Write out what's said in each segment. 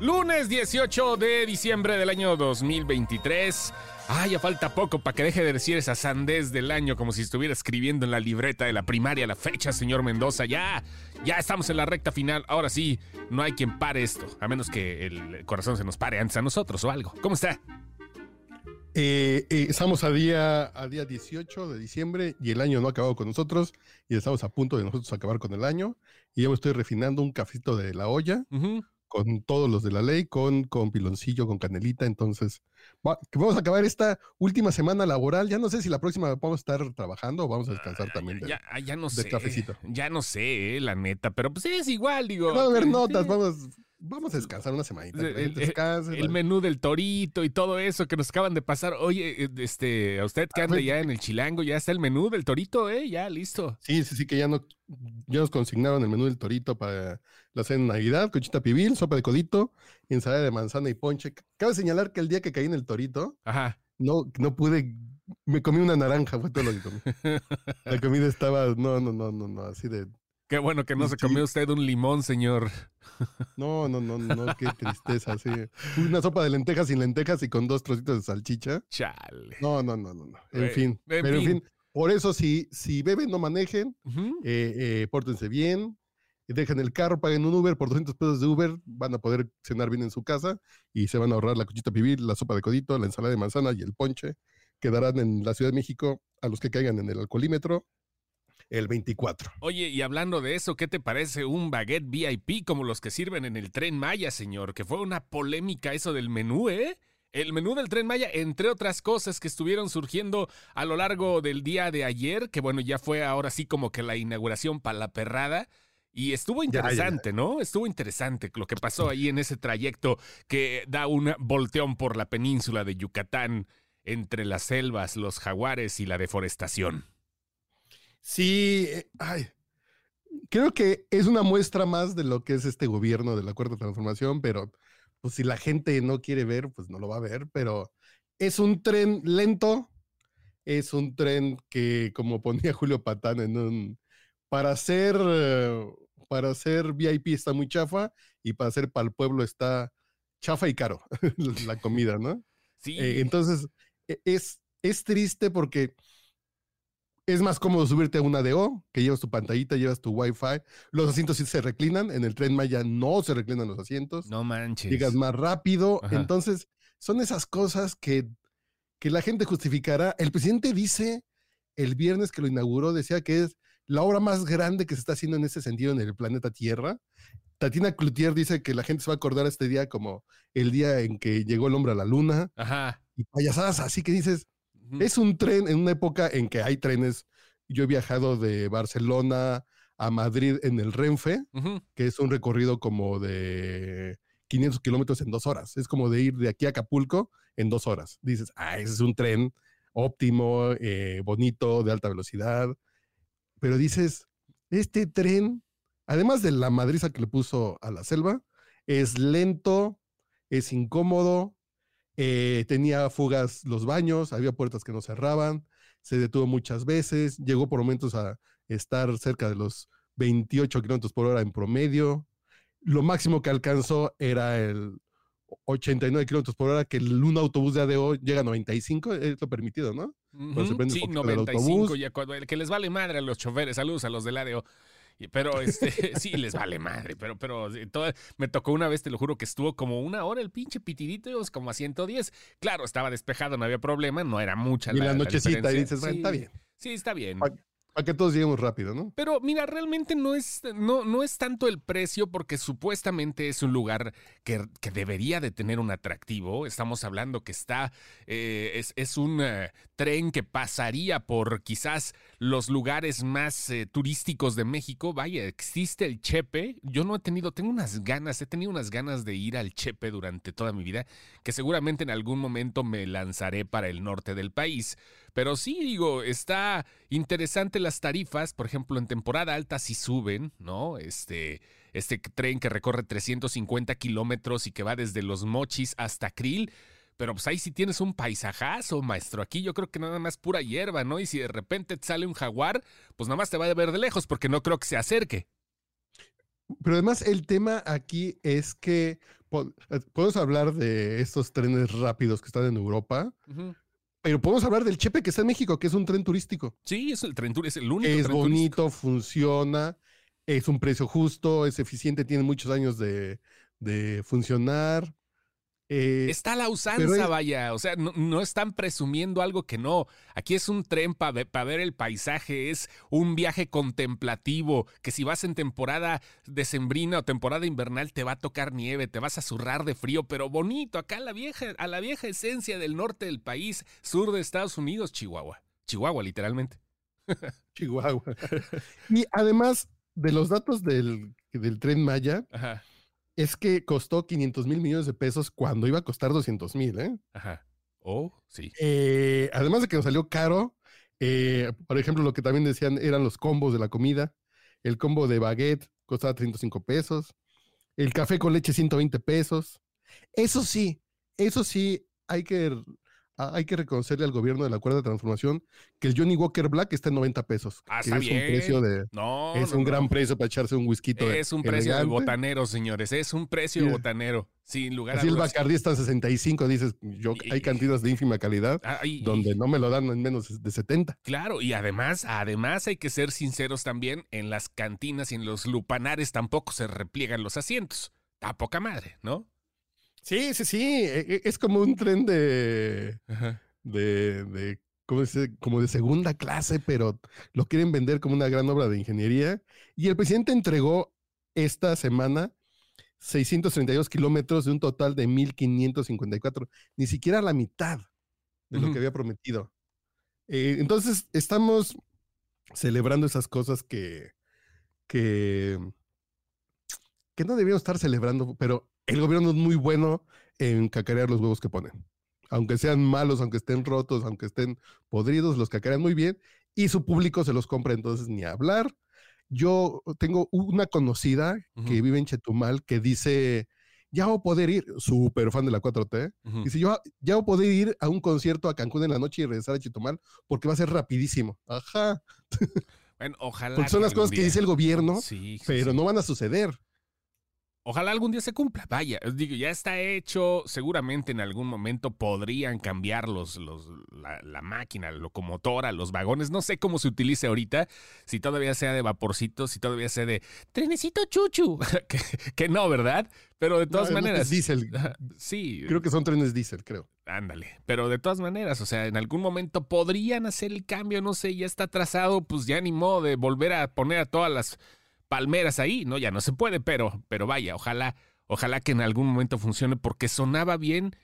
Lunes 18 de diciembre del año 2023. Ah, ya falta poco para que deje de decir esa sandez del año como si estuviera escribiendo en la libreta de la primaria la fecha, señor Mendoza. Ya, ya estamos en la recta final. Ahora sí, no hay quien pare esto, a menos que el corazón se nos pare antes a nosotros o algo. ¿Cómo está? Eh, eh, estamos a día, a día 18 de diciembre y el año no ha acabado con nosotros y estamos a punto de nosotros acabar con el año. Y yo me estoy refinando un cafecito de la olla con todos los de la ley, con, con piloncillo, con canelita. Entonces, vamos a acabar esta última semana laboral. Ya no sé si la próxima vamos a estar trabajando o vamos a descansar también. ya, ya, no sé. Cafecito. Ya no sé, la neta, pero pues es igual, digo. Va a haber notas, vamos Vamos a descansar una semanita. El, menú del torito y todo eso que nos acaban de pasar. Oye, eh, este, a usted que anda ya en el chilango, ya está el menú del torito, ¿eh? Ya, listo. Sí, sí, sí, que ya, no, ya nos consignaron el menú del torito para la cena de Navidad, cochita pibil, sopa de codito, ensalada de manzana y ponche. Cabe señalar que el día que caí en el torito, Ajá. no, no pude me comí una naranja, fue todo lo que comí. La comida estaba, no, no, no, no, no, así de Qué bueno que no se comió usted un limón, señor. No, no, no, no, qué tristeza, sí. Una sopa de lentejas sin lentejas y con dos trocitos de salchicha. Chale. No, no, no, no. En fin. pero en fin, por eso si, si beben, no manejen, eh, eh, pórtense bien, dejen el carro, paguen un Uber por 200 pesos de Uber, van a poder cenar bien en su casa y se van a ahorrar la cuchita pibil, la sopa de codito, la ensalada de manzana y el ponche. Quedarán en la Ciudad de México a los que caigan en el alcoholímetro el 24. Oye, y hablando de eso, ¿qué te parece un baguette VIP como los que sirven en el tren Maya, señor? Que fue una polémica eso del menú, ¿eh? El menú del tren Maya, entre otras cosas que estuvieron surgiendo a lo largo del día de ayer, que bueno, ya fue ahora sí como que la inauguración para la perrada. Y estuvo interesante, ¿no? Estuvo interesante lo que pasó ahí en ese trayecto que da un volteón por la península de Yucatán entre las selvas, los jaguares y la deforestación. Sí, eh, ay, creo que es una muestra más de lo que es este gobierno de la cuarta transformación, pero pues si la gente no quiere ver, pues no lo va a ver, pero es un tren lento, es un tren que, como ponía Julio Patán en un, para hacer, para hacer VIP está muy chafa y para hacer para el pueblo está chafa y caro la comida, ¿no? Sí. Eh, entonces, e, es, es triste porque es más cómodo subirte a una DO, que llevas tu pantallita, llevas tu Wi-Fi. Los asientos sí se reclinan. En el tren Maya no se reclinan los asientos. No manches. Llegas más rápido. Entonces, son esas cosas que, que la gente justificará. El presidente dice el viernes que lo inauguró, decía que es la obra más grande que se está haciendo en ese sentido en el planeta Tierra. Tatiana Cloutier dice que la gente se va a acordar este día como el día en que llegó el hombre a la luna. Ajá. Y payasadas así que dices, es un tren en una época en que hay trenes. Yo he viajado de Barcelona a Madrid en el Renfe, que es un recorrido como de 500 kilómetros en dos horas. Es como de ir de aquí a Acapulco en dos horas. Dices, ah, ese es un tren óptimo, eh, bonito, de alta velocidad. Pero dices, este tren, además de la madriza que le puso a la selva, es lento, es incómodo, eh, tenía fugas los baños, había puertas que no cerraban, se detuvo muchas veces, llegó por momentos a estar cerca de los 28 kilómetros por hora en promedio. Lo máximo que alcanzó era el 89 kilómetros por hora, que un autobús de ADO llega a 95, es lo permitido, ¿no? sí, 95, ya, que les vale madre a los choferes, saludos a los del ADO. Pero este, sí, les vale madre, pero, pero me tocó una vez, te lo juro, que estuvo como una hora el pinche pitidito, como a 110. Claro, estaba despejado, no había problema, no era mucha y la, nochecita y dices, está bien. Sí, está bien. Para que todos lleguemos rápido, ¿no? Pero mira, realmente no es, no, no es tanto el precio porque supuestamente es un lugar que, debería de tener un atractivo. Estamos hablando que está, eh, es, un eh, tren que pasaría por quizás los lugares más eh, turísticos de México. Vaya, existe el Chepe. Yo no he tenido, tengo unas ganas, he tenido unas ganas de ir al Chepe durante toda mi vida, que seguramente en algún momento me lanzaré para el norte del país Pero sí, digo, está interesante las tarifas. Por ejemplo, en temporada alta sí suben, ¿no? Este, este tren que recorre 350 kilómetros y que va desde Los Mochis hasta Krill. Pero pues ahí sí tienes un paisajazo, maestro. Aquí yo creo que nada más pura hierba, ¿no? Y si de repente te sale un jaguar, pues nada más te va a ver de lejos porque no creo que se acerque. Pero además el tema aquí es que eh, podemos hablar de estos trenes rápidos que están en Europa, pero podemos hablar del Chepe que está en México, que es un tren turístico. Sí, es el tren turístico, es el único. Es bonito, funciona, es un precio justo, es eficiente, tiene muchos años de, de funcionar. Eh, Está la usanza, vaya. O sea, no, están presumiendo algo que no. Aquí es un tren para ver el paisaje, es un viaje contemplativo. Que si vas en temporada decembrina o temporada invernal, te va a tocar nieve, te vas a zurrar de frío, pero bonito. Acá la vieja, a la vieja esencia del norte del país, sur de Estados Unidos, Chihuahua. Chihuahua, literalmente. Chihuahua. y además de los datos del, del tren Maya. Ajá es que costó 500 mil millones de pesos cuando iba a costar 200 mil, ¿eh? Ajá. Oh, sí. Eh, además de que nos salió caro, eh, por ejemplo, lo que también decían eran los combos de la comida. El combo de baguette costaba 35 pesos. El café con leche 120 pesos. Eso sí, eso sí, hay que hay que reconocerle al gobierno de la Cuarta Transformación que el Johnny Walker Black está en 90 pesos. Ah, es un precio de. No, es un gran precio para echarse un whisky. Es un precio de botanero, señores. Es un precio de botanero. Sin lugar a dudas. el Bacardí está en 65, dices, yo, hay cantinas de ínfima calidad ah, donde no me lo dan en menos de 70. Claro, y además, además hay que ser sinceros también, en las cantinas y en los lupanares tampoco se repliegan los asientos. A poca madre, ¿no? Sí, sí, sí. E, e, es como un tren de. de, de como de segunda clase, pero lo quieren vender como una gran obra de ingeniería. Y el presidente entregó esta semana 632 kilómetros de un total de 1.554, ni siquiera la mitad de lo que había prometido. Eh, entonces, estamos celebrando esas cosas que, que, que no debíamos estar celebrando, pero el gobierno es muy bueno en cacarear los huevos que ponen. Aunque sean malos, aunque estén rotos, aunque estén podridos, los cacarean muy bien y su público se los compra, entonces ni hablar. Yo tengo una conocida que vive en Chetumal que dice, ya voy a poder ir, súper fan de la 4T, dice, yo ya voy a poder ir a un concierto a Cancún en la noche y regresar a Chetumal porque va a ser rapidísimo. Ajá. Bueno, ojalá. Porque son las cosas que dice el gobierno, pero no van a suceder. Ojalá algún día se cumpla. Vaya, digo, ya está hecho. Seguramente en algún momento podrían cambiar los, los la, máquina, la locomotora, los vagones. No sé cómo se utilice ahorita. Si todavía sea de vaporcito, si todavía sea de trenecito chuchu. que, no, ¿verdad? Pero de todas maneras. Es diésel. sí. Creo que son trenes diésel, creo. Ándale. Pero de todas maneras, o sea, en algún momento podrían hacer el cambio. No sé, ya está trazado. Pues ya ni modo de volver a poner a todas las palmeras ahí, ¿no? Ya no se puede, pero, pero vaya, ojalá, ojalá que en algún momento funcione porque sonaba bien.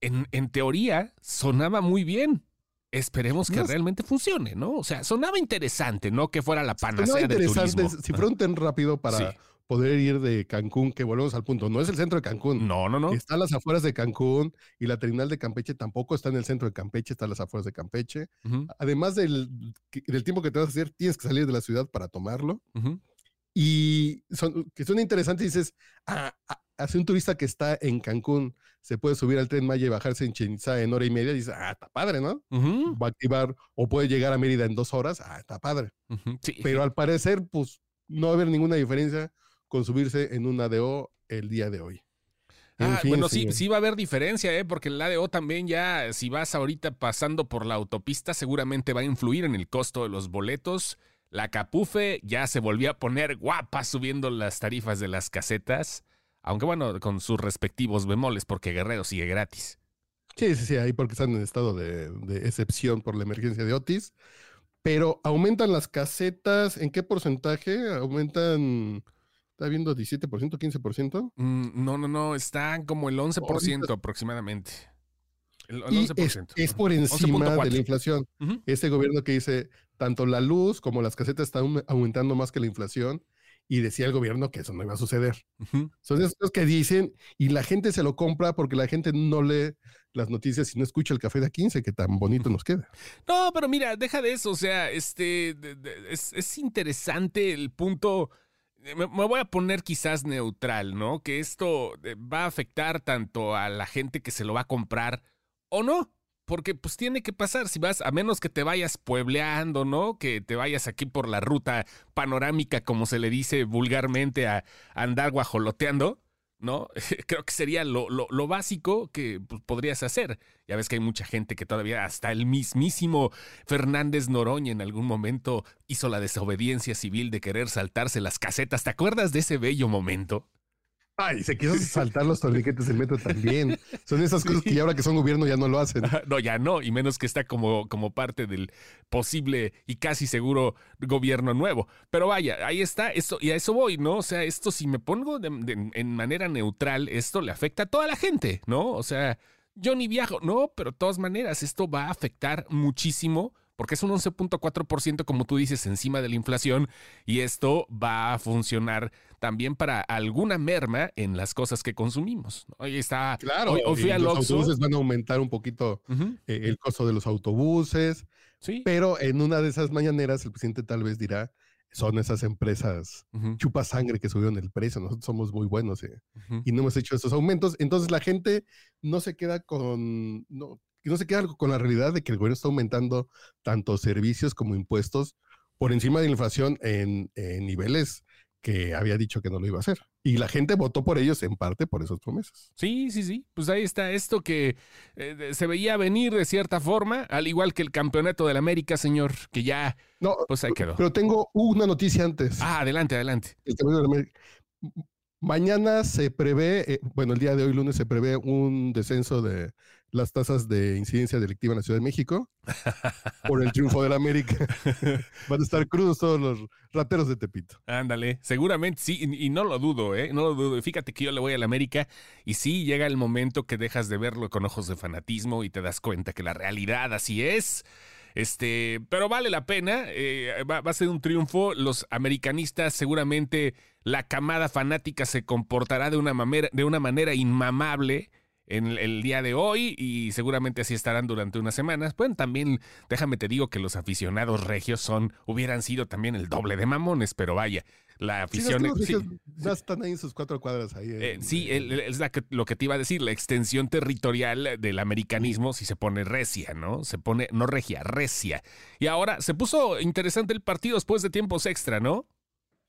En, en teoría, sonaba muy bien. Esperemos que realmente funcione, ¿no? O sea, sonaba interesante, ¿no? Que fuera la panacea del turismo. Si fuera un tren rápido para poder ir de Cancún, que volvemos al punto, no es el centro de Cancún. No, no, no. Está a las afueras de Cancún y la terminal de Campeche tampoco está en el centro de Campeche, está a las afueras de Campeche. Además del, del, tiempo que te vas a hacer, tienes que salir de la ciudad para tomarlo y son, que son interesantes. Dices, ah, ah, hace un turista que está en Cancún se puede subir al tren Maya y bajarse en Chinza en hora y media. Dices, ah, está padre, ¿no? Va a activar, o puede llegar a Mérida en dos horas. Ah, está padre. Pero al parecer, pues no va a haber ninguna diferencia con subirse en un ADO el día de hoy. Ah, bueno, sí, sí va a haber diferencia, ¿eh? porque el ADO también ya, si vas ahorita pasando por la autopista, seguramente va a influir en el costo de los boletos. La Capufe ya se volvió a poner guapa subiendo las tarifas de las casetas, aunque bueno, con sus respectivos bemoles, porque Guerrero sigue gratis. Sí, sí, sí, ahí porque están en estado de, excepción por la emergencia de Otis. Pero aumentan las casetas, ¿en qué porcentaje? ¿Aumentan, está viendo 17%, 15%? Mm, no, no, no, están como el 11% aproximadamente. El, 11%. es, por encima de la inflación. Este gobierno que dice, tanto la luz como las casetas están aumentando más que la inflación y decía el gobierno que eso no iba a suceder. Son cosas que dicen y la gente se lo compra porque la gente no le, las noticias y no escucha el café de 15 que tan bonito nos queda. No, pero mira, deja de eso, o sea, este, es, es interesante el punto me, voy a poner quizás neutral, ¿no? Que esto eh, va a afectar tanto a la gente que se lo va a comprar o no. Porque pues tiene que pasar, si vas, a menos que te vayas puebleando, ¿no? Que te vayas aquí por la ruta panorámica, como se le dice vulgarmente, a andar guajoloteando ¿no? Creo que sería lo, lo, básico que pues, podrías hacer. Ya ves que hay mucha gente que todavía, hasta el mismísimo Fernández Noroña en algún momento hizo la desobediencia civil de querer saltarse las casetas. ¿Te acuerdas de ese bello momento? Ay, se quiso saltar los torniquetes del metro también. Son esas cosas que ahora que son gobierno ya no lo hacen. No, ya no, y menos que está como, como parte del posible y casi seguro gobierno nuevo. Pero vaya, ahí está, esto, y a eso voy, ¿no? O sea, esto si me pongo en manera neutral, esto le afecta a toda la gente, ¿no? O sea, yo ni viajo, no, pero de todas maneras, esto va a afectar muchísimo porque es un 11.4% como tú dices encima de la inflación y esto va a funcionar también para alguna merma en las cosas que consumimos. Hoy está. Claro, hoy, fui los autobuses van a aumentar un poquito eh, el costo de los autobuses. Sí. Pero en una de esas mañaneras el presidente tal vez dirá, son esas empresas chupa sangre que subieron el precio, nosotros somos muy buenos eh, y no hemos hecho esos aumentos, entonces la gente no se queda con, no, no se queda con la realidad de que el gobierno está aumentando tanto servicios como impuestos por encima de la inflación en niveles que había dicho que no lo iba a hacer. Y la gente votó por ellos en parte por esas promesas. Sí, sí, sí. Pues ahí está esto que eh, se veía venir de cierta forma, al igual que el campeonato del América, señor, que ya no, pues ahí quedó. Pero tengo una noticia antes. Ah, adelante, adelante. Mañana se prevé, eh, bueno, el día de hoy lunes se prevé un descenso de las tasas de incidencia delictiva en la Ciudad de México por el triunfo del América. Van a estar crudos todos los rateros de Tepito. Ándale, seguramente sí, y, no lo dudo, ¿eh? No lo dudo. Fíjate que yo le voy al América y sí llega el momento que dejas de verlo con ojos de fanatismo y te das cuenta que la realidad así es. Este, pero vale la pena, eh, va, va, a ser un triunfo. Los americanistas, seguramente la camada fanática se comportará de una, manera, de una manera inmamable en el día de hoy y seguramente así estarán durante unas semanas. Bueno, también déjame te digo que los aficionados regios son, hubieran sido también el doble de mamones, pero vaya, la afición... Sí, ya están ahí en sus cuatro cuadras ahí. Eh, sí, es lo que te iba a decir, la extensión territorial del americanismo si se pone recia, ¿no? Se pone, no regia, recia. Y ahora se puso interesante el partido después de tiempos extra, ¿no?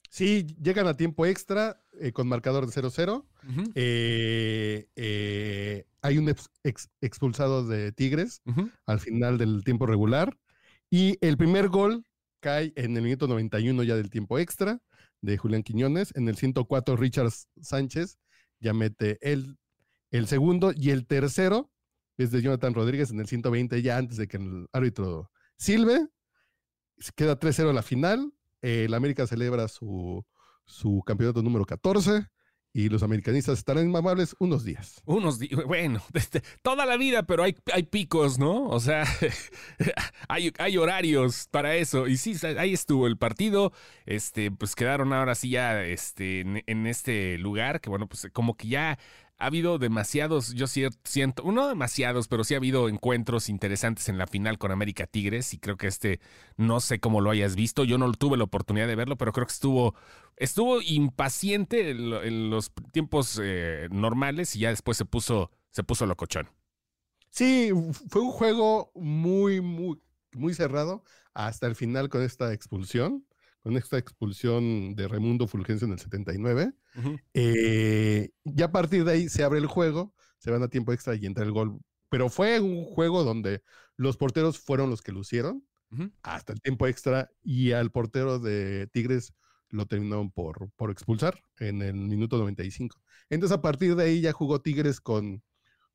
Sí, llegan a tiempo extra eh, con marcador de 0-0. Eh, eh, hay un expulsado de Tigres al final del tiempo regular. Y el primer gol cae en el minuto 91 ya del tiempo extra de Julián Quiñones. En el 104 Richard Sánchez ya mete el, el segundo. Y el tercero es de Jonathan Rodríguez en el 120 ya antes de que el árbitro silbe. Queda 3-0 la final el América celebra su, su campeonato número 14 y los americanistas estarán inmamables unos días. Unos días, bueno, toda la vida, pero hay, hay picos, ¿no? O sea, hay, hay, horarios para eso. Y sí, ahí estuvo el partido. Este, pues quedaron ahora sí ya este, en este lugar, que bueno, pues como que ya ha habido demasiados, yo siento, no demasiados, pero sí ha habido encuentros interesantes en la final con América Tigres y creo que este, no sé cómo lo hayas visto, yo no tuve la oportunidad de verlo, pero creo que estuvo, estuvo impaciente en, los tiempos eh, normales y ya después se puso, se puso locochón. Sí, fue un juego muy, muy, muy cerrado hasta el final con esta expulsión con esta expulsión de Raimundo Fulgencio en el 79. Eh, ya a partir de ahí se abre el juego, se van a tiempo extra y entra el gol. Pero fue un juego donde los porteros fueron los que lucieron hasta el tiempo extra y al portero de Tigres lo terminaron por, por expulsar en el minuto 95. Entonces a partir de ahí ya jugó Tigres con,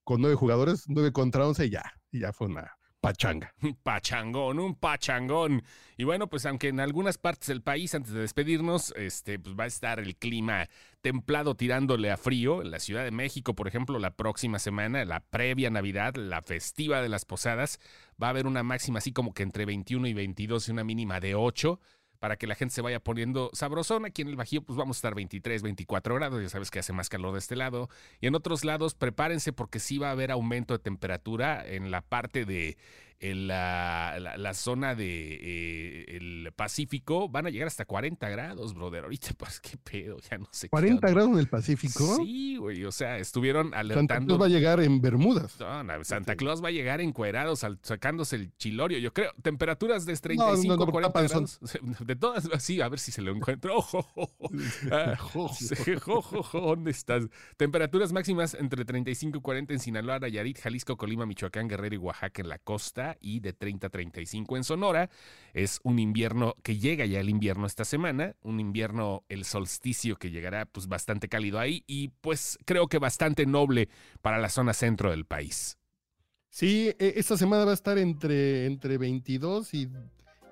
con nueve jugadores, nueve contra once y ya, y ya fue una, pachanga. Pachangón, un pachangón. Y bueno, pues aunque en algunas partes del país, antes de despedirnos, este, pues va a estar el clima templado tirándole a frío. En la Ciudad de México, por ejemplo, la próxima semana, la previa Navidad, la festiva de las posadas, va a haber una máxima así como que entre 21 y 22 y una mínima de 8 para que la gente se vaya poniendo sabrosón. Aquí en el Bajío, pues vamos a estar 23, 24 grados, ya sabes que hace más calor de este lado. Y en otros lados, prepárense porque sí va a haber aumento de temperatura en la parte de en la, la, zona de eh, el Pacífico van a llegar hasta 40 grados, brother. Ahorita, pues, qué pedo, ya no sé. ¿40 grados en el Pacífico? Sí, güey, o sea, estuvieron alertando. Santa Claus va a llegar en Bermudas. No, Santa Claus va a llegar encuerados, sacándose el chilorio, yo creo. Temperaturas de 35, 40 grados. De todas, sí, a ver si se lo encuentro. Ah, ¿Dónde estás? Temperaturas máximas entre 35 y 40 en Sinaloa, Nayarit, Jalisco, Colima, Michoacán, Guerrero y Oaxaca en la costa y de 30 a 35 en Sonora. Es un invierno que llega ya el invierno esta semana, un invierno, el solsticio que llegará pues bastante cálido ahí y pues creo que bastante noble para la zona centro del país. Sí, e, esta semana va a estar entre, entre 22 y,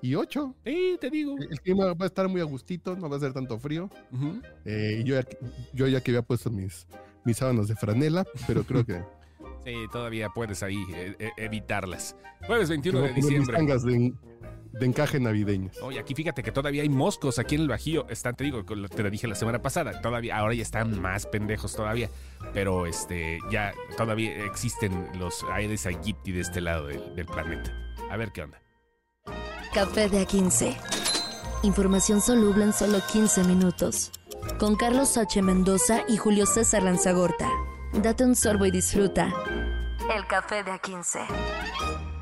y 8. Sí, te digo. El clima va a estar muy a gustito, no va a ser tanto frío. Eh, yo, ya, yo ya que había puesto mis, mis sábanas de franela, pero creo que Sí, todavía puedes ahí eh, eh, evitarlas. Jueves 21 de diciembre. De, de, encaje navideño. Oye, aquí fíjate que todavía hay moscos aquí en el Bajío. Están, te digo, te lo dije la semana pasada. Todavía, ahora ya están más pendejos todavía. Pero este, ya todavía existen los Aedes aegypti de este lado del, del planeta. A ver qué onda. Café de A15. Información soluble en solo 15 minutos. Con Carlos H. Mendoza y Julio César Lanzagorta. Date un sorbo y disfruta. El café de A15.